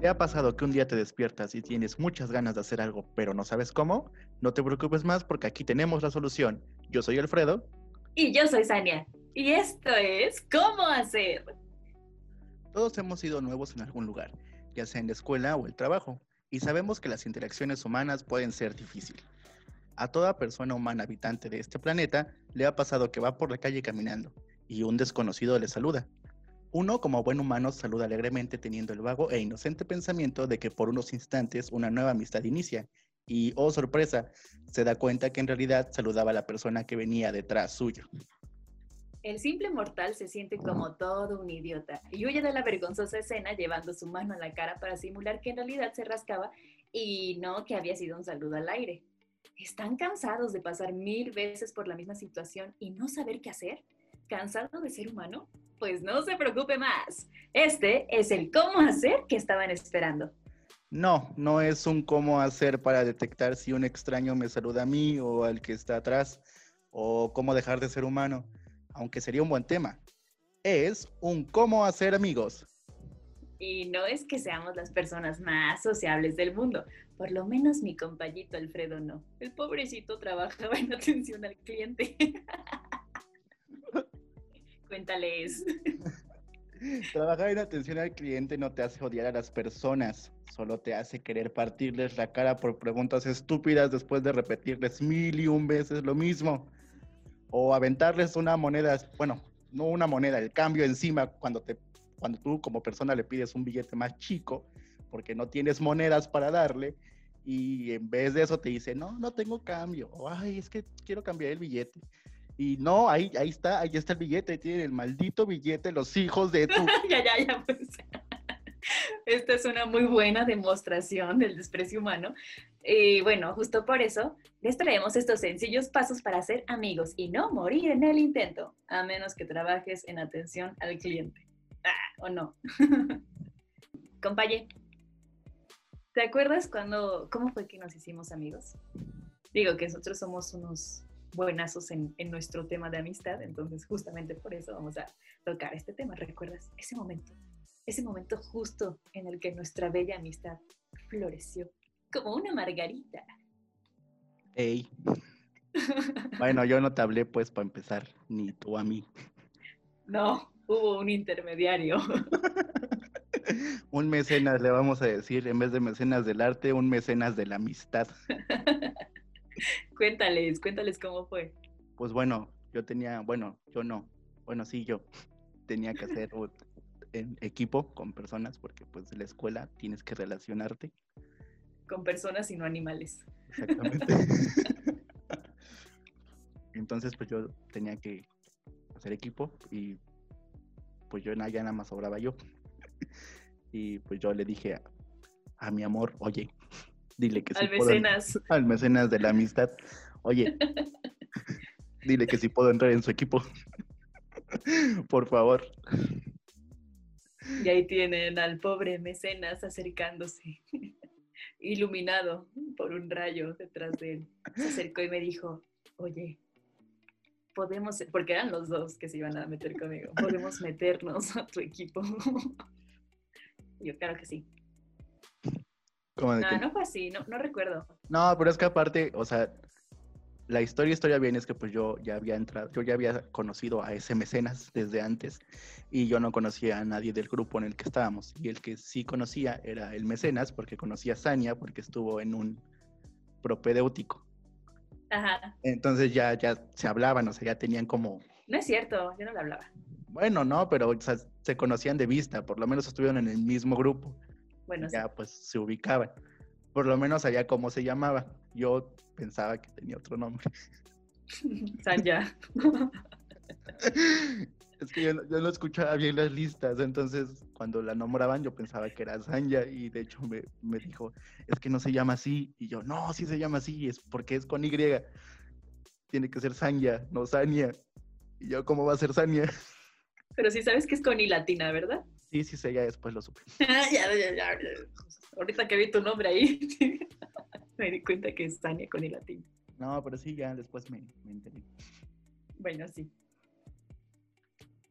¿Te ha pasado que un día te despiertas y tienes muchas ganas de hacer algo, pero no sabes cómo? No te preocupes más porque aquí tenemos la solución. Yo soy Alfredo. Y yo soy Sania. Y esto es ¿Cómo hacer? Todos hemos sido nuevos en algún lugar, ya sea en la escuela o el trabajo, y sabemos que las interacciones humanas pueden ser difíciles. A toda persona humana habitante de este planeta le ha pasado que va por la calle caminando y un desconocido le saluda. Uno, como buen humano, saluda alegremente teniendo el vago e inocente pensamiento de que por unos instantes una nueva amistad inicia. Y, oh sorpresa, se da cuenta que en realidad saludaba a la persona que venía detrás suyo. El simple mortal se siente como todo un idiota y huye de la vergonzosa escena llevando su mano a la cara para simular que en realidad se rascaba y no que había sido un saludo al aire. ¿Están cansados de pasar mil veces por la misma situación y no saber qué hacer? ¿Cansado de ser humano? Pues no se preocupe más. Este es el cómo hacer que estaban esperando. No, no es un cómo hacer para detectar si un extraño me saluda a mí o al que está atrás, o cómo dejar de ser humano, aunque sería un buen tema. Es un cómo hacer amigos. Y no es que seamos las personas más sociables del mundo, por lo menos mi compañito Alfredo no. El pobrecito trabajaba en atención al cliente. Cuéntales. Trabajar en atención al cliente no te hace odiar a las personas, solo te hace querer partirles la cara por preguntas estúpidas después de repetirles mil y un veces lo mismo. O aventarles una moneda, bueno, no una moneda, el cambio encima cuando, te, cuando tú como persona le pides un billete más chico porque no tienes monedas para darle y en vez de eso te dice, no, no tengo cambio, o ay, es que quiero cambiar el billete. Y no, ahí, ahí está, ahí está el billete, tiene el maldito billete, los hijos de tu. ya, ya, ya, pues. Esta es una muy buena demostración del desprecio humano. Y bueno, justo por eso les traemos estos sencillos pasos para ser amigos y no morir en el intento, a menos que trabajes en atención al cliente. Ah, ¿O no? Compañe, ¿te acuerdas cuando, cómo fue que nos hicimos amigos? Digo que nosotros somos unos buenazos en, en, nuestro tema de amistad, entonces justamente por eso vamos a tocar este tema. ¿Recuerdas ese momento? Ese momento justo en el que nuestra bella amistad floreció como una margarita. Ey. bueno, yo no te hablé pues para empezar, ni tú a mí. No, hubo un intermediario. un mecenas, le vamos a decir, en vez de mecenas del arte, un mecenas de la amistad. cuéntales, cuéntales cómo fue. Pues bueno, yo tenía, bueno, yo no, bueno, sí, yo tenía que hacer en equipo con personas porque pues en la escuela tienes que relacionarte. Con personas y no animales. Exactamente. Entonces pues yo tenía que hacer equipo y pues yo ya nada más sobraba yo. y pues yo le dije a, a mi amor, oye, dile que al mecenas. al mecenas de la amistad. Oye, dile que si puedo entrar en su equipo. Por favor. Y ahí tienen al pobre mecenas acercándose, iluminado por un rayo detrás de él. Se acercó y me dijo, oye, podemos, porque eran los dos que se iban a meter conmigo, podemos meternos a tu equipo. yo, claro que sí no, no fue así, no, no recuerdo. No, pero es que aparte, o sea, la historia, historia bien es que pues yo ya había entrado, yo ya había conocido a ese mecenas desde antes y yo no conocía a nadie del grupo en el que estábamos. Y el que sí conocía era el mecenas porque conocía a Sania porque estuvo en un propedéutico. Ajá. Entonces ya, ya se hablaban, o sea, ya tenían como... No es cierto, yo no le hablaba. Bueno, no, pero se conocían de vista, por lo menos estuvieron en el mismo grupo. Bueno, ya pues se ubicaban. Por lo menos sabía cómo se llamaba. Yo pensaba que tenía otro nombre. Sanya. es que yo, no escuchaba bien las listas, entonces cuando la nombraban yo pensaba que era Sanya y de hecho me, me, dijo, es que no se llama así. Y yo, no, sí se llama así, es porque es con Y. Tiene que ser Sanya, no Sania. Y yo, ¿cómo va a ser Sanya? Pero sí sabes que es con I latina, ¿verdad? Sí, sí sé, ya después lo supe. ya, ya, ya, Ahorita que vi tu nombre ahí, me di cuenta que es Tania con el latín. No, pero sí, ya después me, me enteré. Bueno, sí.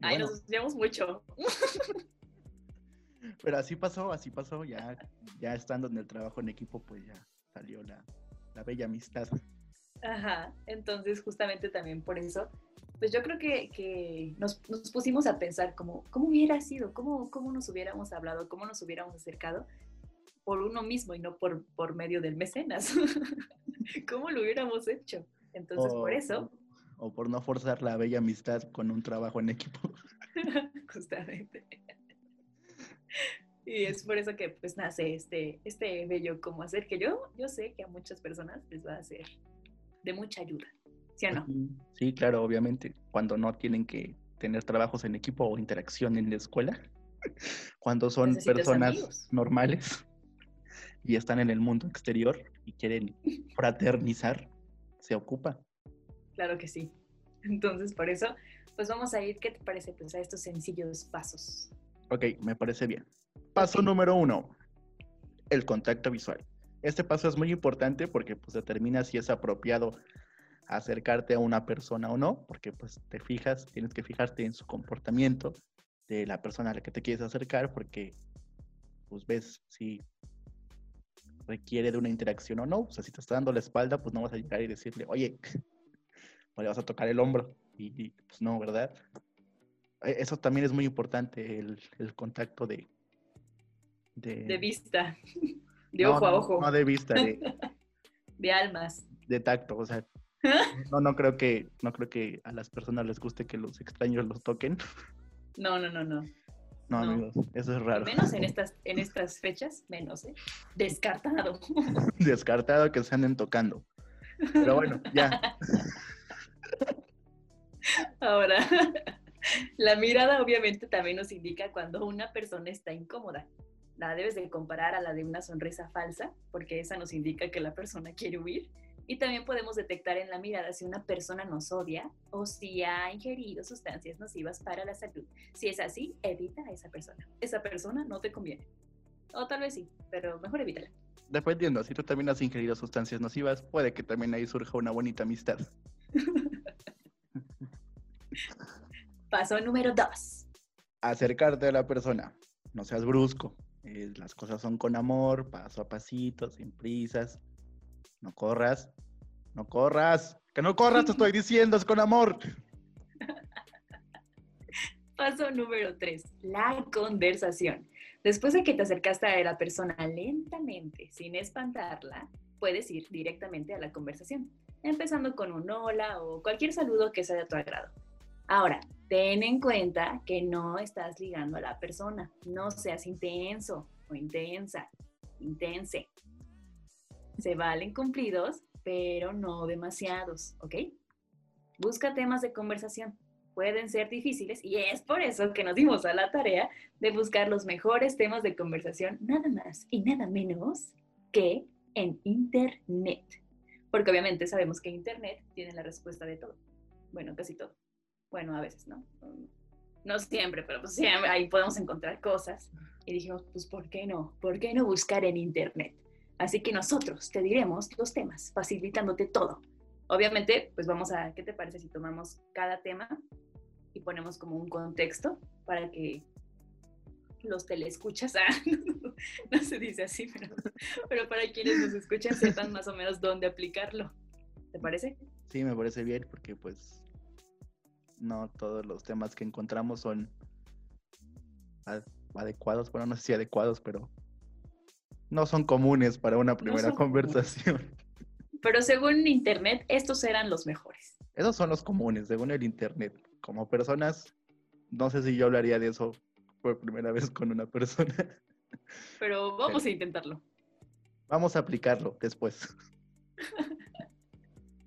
Ay, nos llevamos mucho. Pero así pasó, así pasó, ya, ya estando en el trabajo en equipo, pues ya salió la, la bella amistad. Ajá, entonces justamente también por eso, pues yo creo que, que nos, nos, pusimos a pensar como, ¿cómo hubiera sido? ¿Cómo, ¿Cómo nos hubiéramos hablado? ¿Cómo nos hubiéramos acercado? Por uno mismo y no por, por medio del mecenas. ¿Cómo lo hubiéramos hecho? Entonces, por eso... O, o por no forzar la bella amistad con un trabajo en equipo. justamente. Y es por eso que pues nace este, este bello cómo hacer, que yo, yo sé que a muchas personas les va a ser de mucha ayuda, ¿sí o no? Sí, claro, obviamente, cuando no tienen que tener trabajos en equipo o interacción en la escuela, cuando son personas normales y están en el mundo exterior y quieren fraternizar, se ocupa. Claro que sí. Entonces, por eso, pues vamos a ir, ¿qué te parece? Pues a estos sencillos pasos. Ok, me parece bien. Paso número uno, el contacto visual. Este paso es muy importante porque pues determina si es apropiado acercarte a una persona o no, porque pues te fijas, tienes que fijarte en su comportamiento de la persona a la que te quieres acercar, porque pues ves si requiere de una interacción o no. O sea, si te está dando la espalda, pues no vas a llegar y decirle, oye, o le vas a tocar el hombro. Y, pues no, ¿verdad? E, eso también es muy importante, el, el contacto de, de, vista, de ojo a ojo. No, de vista, de, de almas. De tacto, o sea. No, no creo que, no creo que a las personas les guste que los extraños los toquen. No, no, no, no. No, amigos, eso es raro. Menos en estas, en estas fechas, menos, ¿eh? Descartado. Descartado que se anden tocando. Pero bueno, ya. Ahora, la mirada obviamente también nos indica cuando una persona está incómoda la debes de comparar a la de una sonrisa falsa, porque esa nos indica que la persona quiere huir. Y también podemos detectar en la mirada si una persona nos odia o si ha ingerido sustancias nocivas para la salud. Si es así, evita a esa persona. Esa persona no te conviene. O tal vez sí, pero mejor evítala. Dependiendo, si tú también has ingerido sustancias nocivas, puede que también ahí surja una bonita amistad. Paso número dos. Acercarte a la persona. No seas brusco. Eh, las cosas son con amor, paso a pasito, sin prisas. No corras, no corras, que no corras, te estoy diciendo, es con amor. Paso número tres, la conversación. Después de que te acercaste a la persona lentamente, sin espantarla, puedes ir directamente a la conversación, empezando con un hola o cualquier saludo que sea de tu agrado. Ahora, ten en cuenta que no estás ligando a la persona. No seas intenso o intensa, intense. Se valen cumplidos, pero no demasiados, ¿ok? Busca temas de conversación. Pueden ser difíciles y es por eso que nos dimos a la tarea de buscar los mejores temas de conversación, nada más y nada menos que en Internet. Porque obviamente sabemos que Internet tiene la respuesta de todo. Bueno, casi todo. Bueno, a veces, ¿no? No siempre, pero pues siempre ahí podemos encontrar cosas. Y dijimos, pues, ¿por qué no? ¿Por qué no buscar en Internet? Así que nosotros te diremos los temas, facilitándote todo. Obviamente, pues vamos a, ¿qué te parece si tomamos cada tema y ponemos como un contexto para que los telescuchas, ah, no, se dice así, pero, pero para quienes nos escuchan sepan más o menos dónde aplicarlo. ¿Te parece? Sí, me parece bien porque pues no todos los temas que encontramos son adecuados, bueno, no sé si adecuados, pero no son comunes para una primera conversación. Pero según Internet, estos eran los mejores. Esos son los comunes, según el Internet. Como personas, no sé si yo hablaría de eso por primera vez con una persona. Pero vamos a intentarlo. Vamos a aplicarlo después.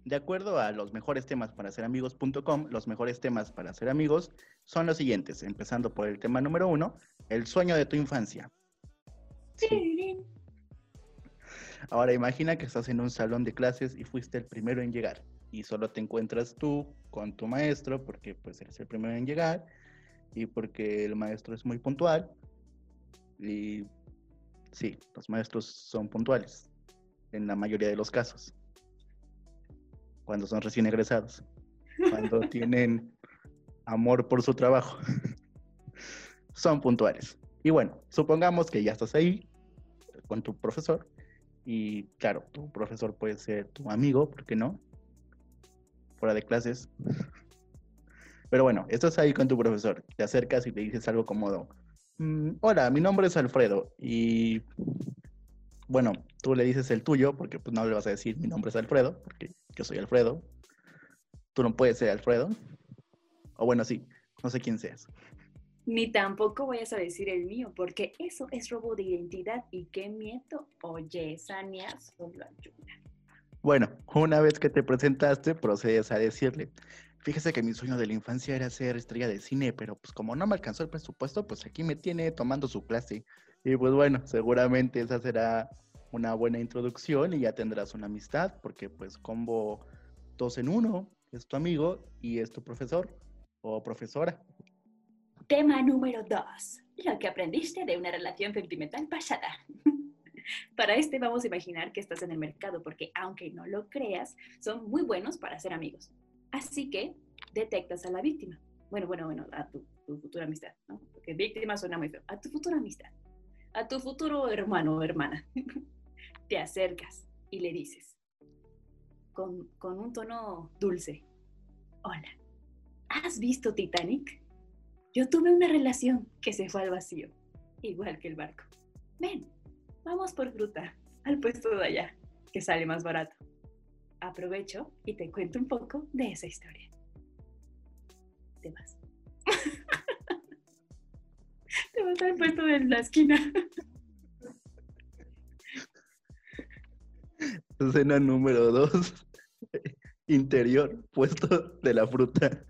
De acuerdo a los mejores temas para ser amigos.com, los mejores temas para ser amigos son los siguientes, empezando por el tema número uno, el sueño de tu infancia. Ahora imagina que estás en un salón de clases y fuiste el primero en llegar y solo te encuentras tú con tu maestro porque pues eres el primero en llegar y porque el maestro es muy puntual y sí, los maestros son puntuales en la mayoría de los casos cuando son recién egresados, cuando tienen amor por su trabajo. son puntuales. Y bueno, supongamos que ya estás ahí con tu profesor y claro, tu profesor puede ser tu amigo, ¿por qué no? Fuera de clases. Pero bueno, estás ahí con tu profesor, te acercas y te dices algo cómodo. Mm, hola, mi nombre es Alfredo y bueno, tú le dices el tuyo porque pues no le vas a decir mi nombre es Alfredo, porque yo soy Alfredo. Tú no puedes ser Alfredo. O bueno, sí, no sé quién seas. Ni tampoco vayas a decir el mío, porque eso es robo de identidad y qué miedo. Oye, Sania solo ayuda. Bueno, una vez que te presentaste, procedes a decirle, fíjese que mi sueño de la infancia era ser estrella de cine, pero pues como no me alcanzó el presupuesto, pues aquí me tiene tomando su clase. Y pues bueno, seguramente esa será una buena introducción y ya tendrás una amistad, porque pues combo dos en uno, es tu amigo y es tu profesor o profesora. Tema número dos. Lo que aprendiste de una relación sentimental pasada. para este vamos a imaginar que estás en el mercado, porque aunque no lo creas, son muy buenos para ser amigos. Así que detectas a la víctima. Bueno, bueno, bueno, a tu, futura amistad, ¿no? Porque víctima suena muy feo. A tu futura amistad. A tu futuro hermano o hermana. Te acercas y le dices, con, con un tono dulce, hola, ¿has visto Titanic? Yo tuve una relación que se fue al vacío, igual que el barco. Ven, vamos por fruta, al puesto de allá, que sale más barato. Aprovecho y te cuento un poco de esa historia. Te vas. te vas al puesto de la esquina. Escena número dos. Interior, puesto de la fruta.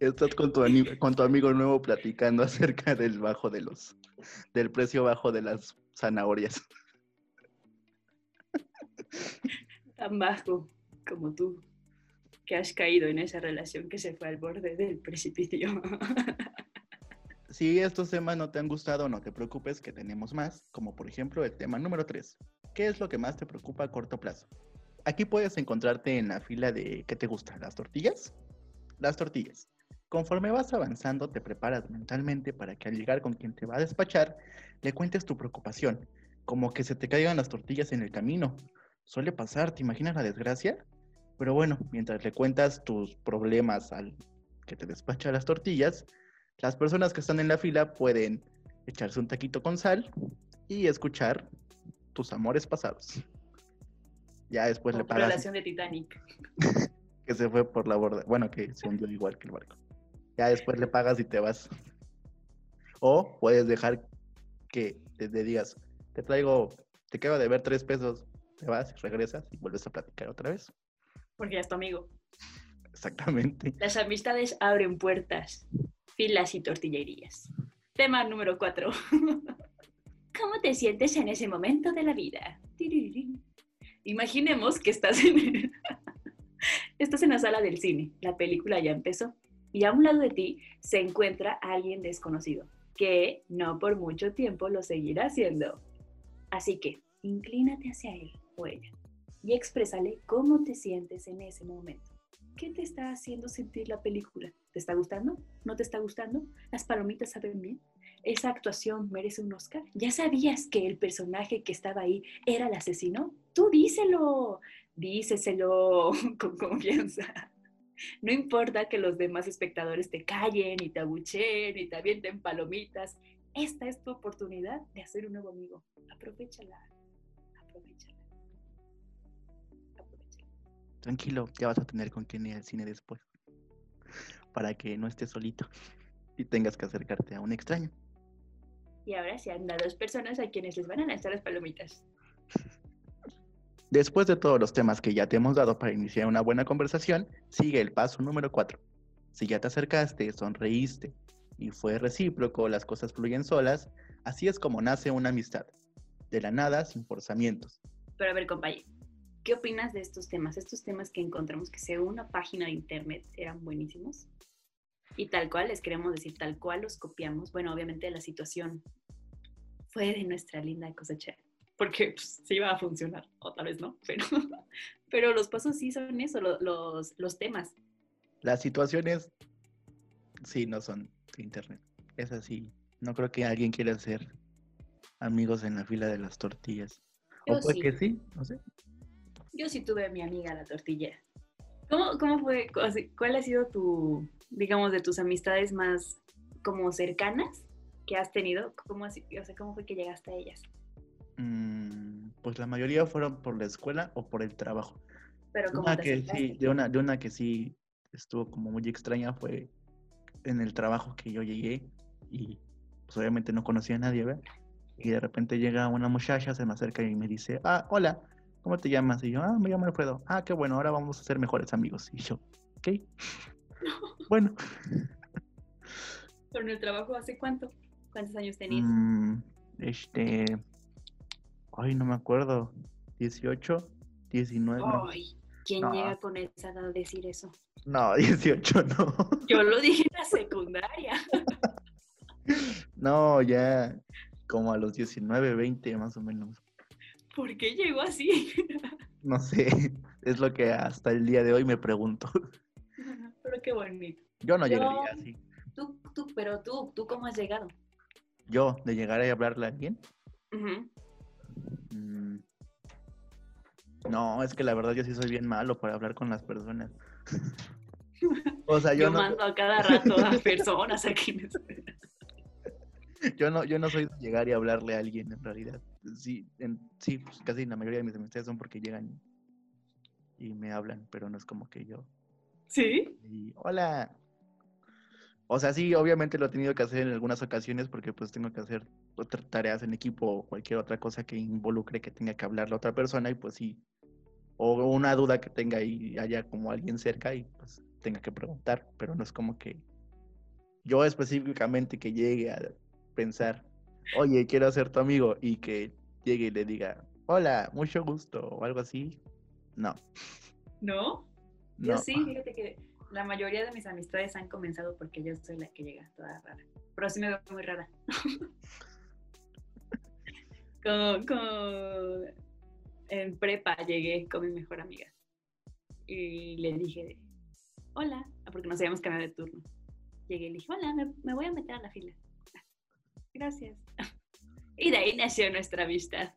Estás con tu, con tu amigo nuevo platicando acerca del bajo de los, del precio bajo de las zanahorias. Tan bajo como tú, que has caído en esa relación que se fue al borde del precipicio. Si estos temas no te han gustado, no te preocupes que tenemos más, como por ejemplo el tema número 3. ¿Qué es lo que más te preocupa a corto plazo? Aquí puedes encontrarte en la fila de ¿qué te gusta? ¿Las tortillas? Las tortillas. Conforme vas avanzando, te preparas mentalmente para que al llegar con quien te va a despachar, le cuentes tu preocupación, como que se te caigan las tortillas en el camino. Suele pasar, ¿te imaginas la desgracia? Pero bueno, mientras le cuentas tus problemas al que te despacha las tortillas, las personas que están en la fila pueden echarse un taquito con sal y escuchar tus amores pasados. Ya después le pagas. Relación de Titanic. que se fue por la borda. Bueno, que se hundió igual que el barco. Ya después le pagas y te vas. O puedes dejar que te, digas, te traigo, te quedo de ver tres pesos, te vas, regresas y vuelves a platicar otra vez. Porque ya es tu amigo. Exactamente. Las amistades abren puertas, filas y tortillerías. Tema número cuatro. ¿Cómo te sientes en ese momento de la vida? Imaginemos que estás en, Estás en la sala del cine, la película ya empezó y a un lado de ti se encuentra alguien desconocido, que no por mucho tiempo lo seguirá haciendo. Así que inclínate hacia él o ella y exprésale cómo te sientes en ese momento. ¿Qué te está haciendo sentir la película? ¿Te está gustando? ¿No te está gustando? ¿Las palomitas saben bien? ¿Esa actuación merece un Oscar? ¿Ya sabías que el personaje que estaba ahí era el asesino? Tú díselo díceselo con confianza. No importa que los demás espectadores te callen y te abucheen y te avienten palomitas. Esta es tu oportunidad de hacer un nuevo amigo. Aprovechala. Aprovechala. Aprovechala. Tranquilo, ya vas a tener con quién ir al cine después. Para que no estés solito y tengas que acercarte a un extraño. Y ahora se anda dos personas a quienes les van a lanzar las palomitas. Después de todos los temas que ya te hemos dado para iniciar una buena conversación, sigue el paso número 4. Si ya te acercaste, sonreíste y fue recíproco, las cosas fluyen solas, así es como nace una amistad. De la nada, sin forzamientos. Pero a ver, compañero, ¿qué opinas de estos temas? Estos temas que encontramos que según una página de internet eran buenísimos. Y tal cual, les queremos decir, tal cual los copiamos. Bueno, obviamente la situación fue de nuestra linda cosecha porque pues, sí va a funcionar, o tal vez no, pero, pero los pasos sí son eso, los, los temas. Las situaciones sí no son internet, es así, No creo que alguien quiera ser amigos en la fila de las tortillas. Yo o puede sí. que sí, no sé. Yo sí tuve a mi amiga la tortillera. ¿Cómo, cómo fue? ¿Cuál ha sido tu, digamos, de tus amistades más como cercanas que has tenido? ¿Cómo, o sea, ¿Cómo fue que llegaste a ellas? Mm, pues la mayoría fueron por la escuela o por el trabajo. Pero ¿cómo Una te que sí, de una, de una que sí estuvo como muy extraña fue en el trabajo que yo llegué y pues obviamente no conocía a nadie, ¿verdad? Y de repente llega una muchacha, se me acerca y me dice, ah, hola, ¿cómo te llamas? Y yo, ah, me llamo Alfredo. Ah, qué bueno, ahora vamos a ser mejores amigos. Y yo, ok. Bueno, ¿Pero en el trabajo hace cuánto? ¿Cuántos años tenías? mm, este, ay, no me acuerdo, 18, 19, no, Ay, ¿quién No. llega con esa edad a decir eso? no, 18 no. Yo lo dije en la secundaria. No, ya como a los 19, 20 más o menos. ¿Por qué llegó así? No sé, es lo que hasta el día de hoy me pregunto. Pero qué bonito. Yo no Yo- llegaría así. Tú, tú, pero tú, ¿tú cómo has llegado? Yo, de llegar a hablarle a alguien. Ujú. Mm, No, es que la verdad yo sí soy bien malo para hablar con las personas. O sea, Yo, yo no, mando a cada rato a personas aquí. me- yo no, yo no soy de llegar y hablarle a alguien en realidad. Sí, en- sí, pues casi la mayoría de mis amistades son porque llegan y me hablan, pero no es como que yo. ¿Sí? Y, hola. O sea, sí, obviamente lo he tenido que hacer en algunas ocasiones porque pues tengo que hacer otras tareas en equipo o cualquier otra cosa que involucre que tenga que hablar la otra persona y pues sí. O una duda que tenga y haya como alguien cerca y pues tenga que preguntar, pero no es como que yo específicamente que llegue a pensar, oye, quiero ser tu amigo y que llegue y le diga, hola, mucho gusto o algo así. No, ¿No? Yo no. sí, fíjate que la mayoría de mis amistades han comenzado porque yo soy la que llega toda rara. Pero sí me veo muy rara. con- En prepa llegué con mi mejor amiga y le dije, hola, ah, porque nos habíamos cambiado de turno. Llegué y le dije, hola, me, me voy a meter a la fila. "Ah, Gracias. Y de ahí nació nuestra amistad.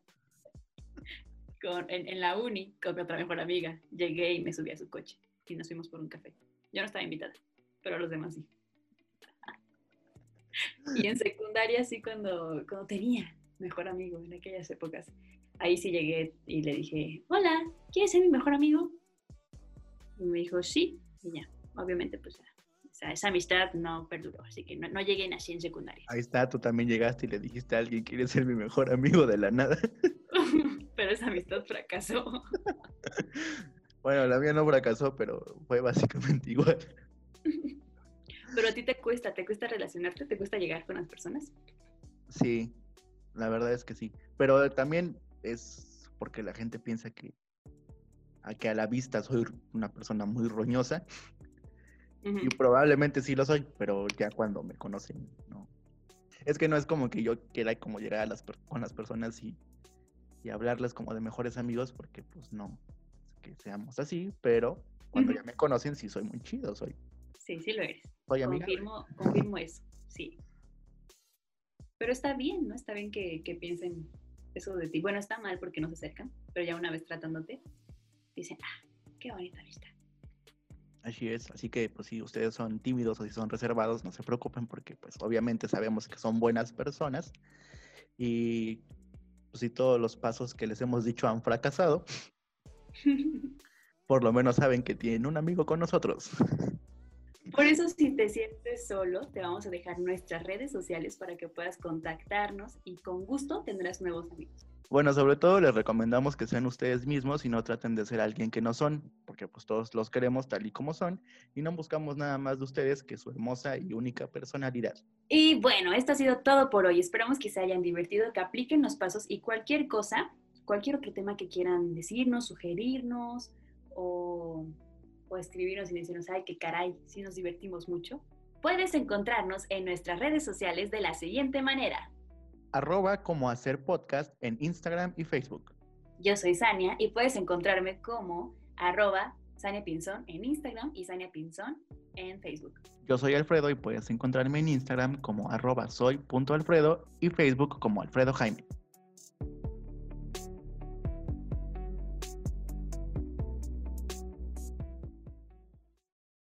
En, en la uni, con mi otra mejor amiga, llegué y me subí a su coche y nos fuimos por un café. Yo no estaba invitada, pero los demás sí. Y en secundaria sí, cuando, cuando tenía mejor amigo en aquellas épocas, ahí sí llegué y le dije, hola, ¿quieres ser mi mejor amigo? Y me dijo, sí, y ya. Obviamente, pues esa, esa amistad no perduró, así que no, no llegué ni así en secundaria. Ahí está, tú también llegaste y le dijiste a alguien, ¿quieres ser mi mejor amigo de la nada? pero esa amistad fracasó. Bueno, la mía no fracasó, pero fue básicamente igual. Pero a ti te cuesta, te cuesta relacionarte, te cuesta llegar con las personas. Sí, la verdad es que sí. Pero también es porque la gente piensa que a, que a la vista soy una persona muy roñosa. Y probablemente sí lo soy, pero ya cuando me conocen, no. Es que no es como que yo quiera como llegar a las con las personas y, y hablarles como de mejores amigos, porque pues no, que seamos así, pero cuando Ujú. ya me conocen sí soy muy chido, soy, Sí, sí lo eres. soy. Confirmo, confirmo eso, sí. Pero está bien, ¿no? Está bien que, que piensen eso de ti. Bueno, está mal porque no se acercan, pero ya una vez tratándote, dicen, ah, qué bonita vista. Así es, así que pues si ustedes son tímidos o si son reservados, no se preocupen porque pues obviamente sabemos que son buenas personas y pues, si todos los pasos que les hemos dicho han fracasado, por lo menos saben que tienen un amigo con nosotros. Por eso, si te sientes solo, te vamos a dejar nuestras redes sociales para que puedas contactarnos y con gusto tendrás nuevos amigos. Bueno, sobre todo les recomendamos que sean ustedes mismos y no traten de ser alguien que no son, porque pues todos los queremos tal y como son y no buscamos nada más de ustedes que su hermosa y única personalidad. Y bueno, esto ha sido todo por hoy. Esperamos que se hayan divertido, que apliquen los pasos y cualquier cosa, cualquier otro tema que quieran decirnos, sugerirnos o, o escribirnos y decirnos, ay, qué caray, si nos divertimos mucho. Puedes encontrarnos en nuestras redes sociales de la siguiente manera. Arroba como hacer podcast en Instagram y Facebook. Yo soy Sania y puedes encontrarme como arroba Sania Pinzón en Instagram y Sania Pinzón en Facebook. Yo soy Alfredo y puedes encontrarme en Instagram como arroba soy.alfredo y Facebook como Alfredo Jaime.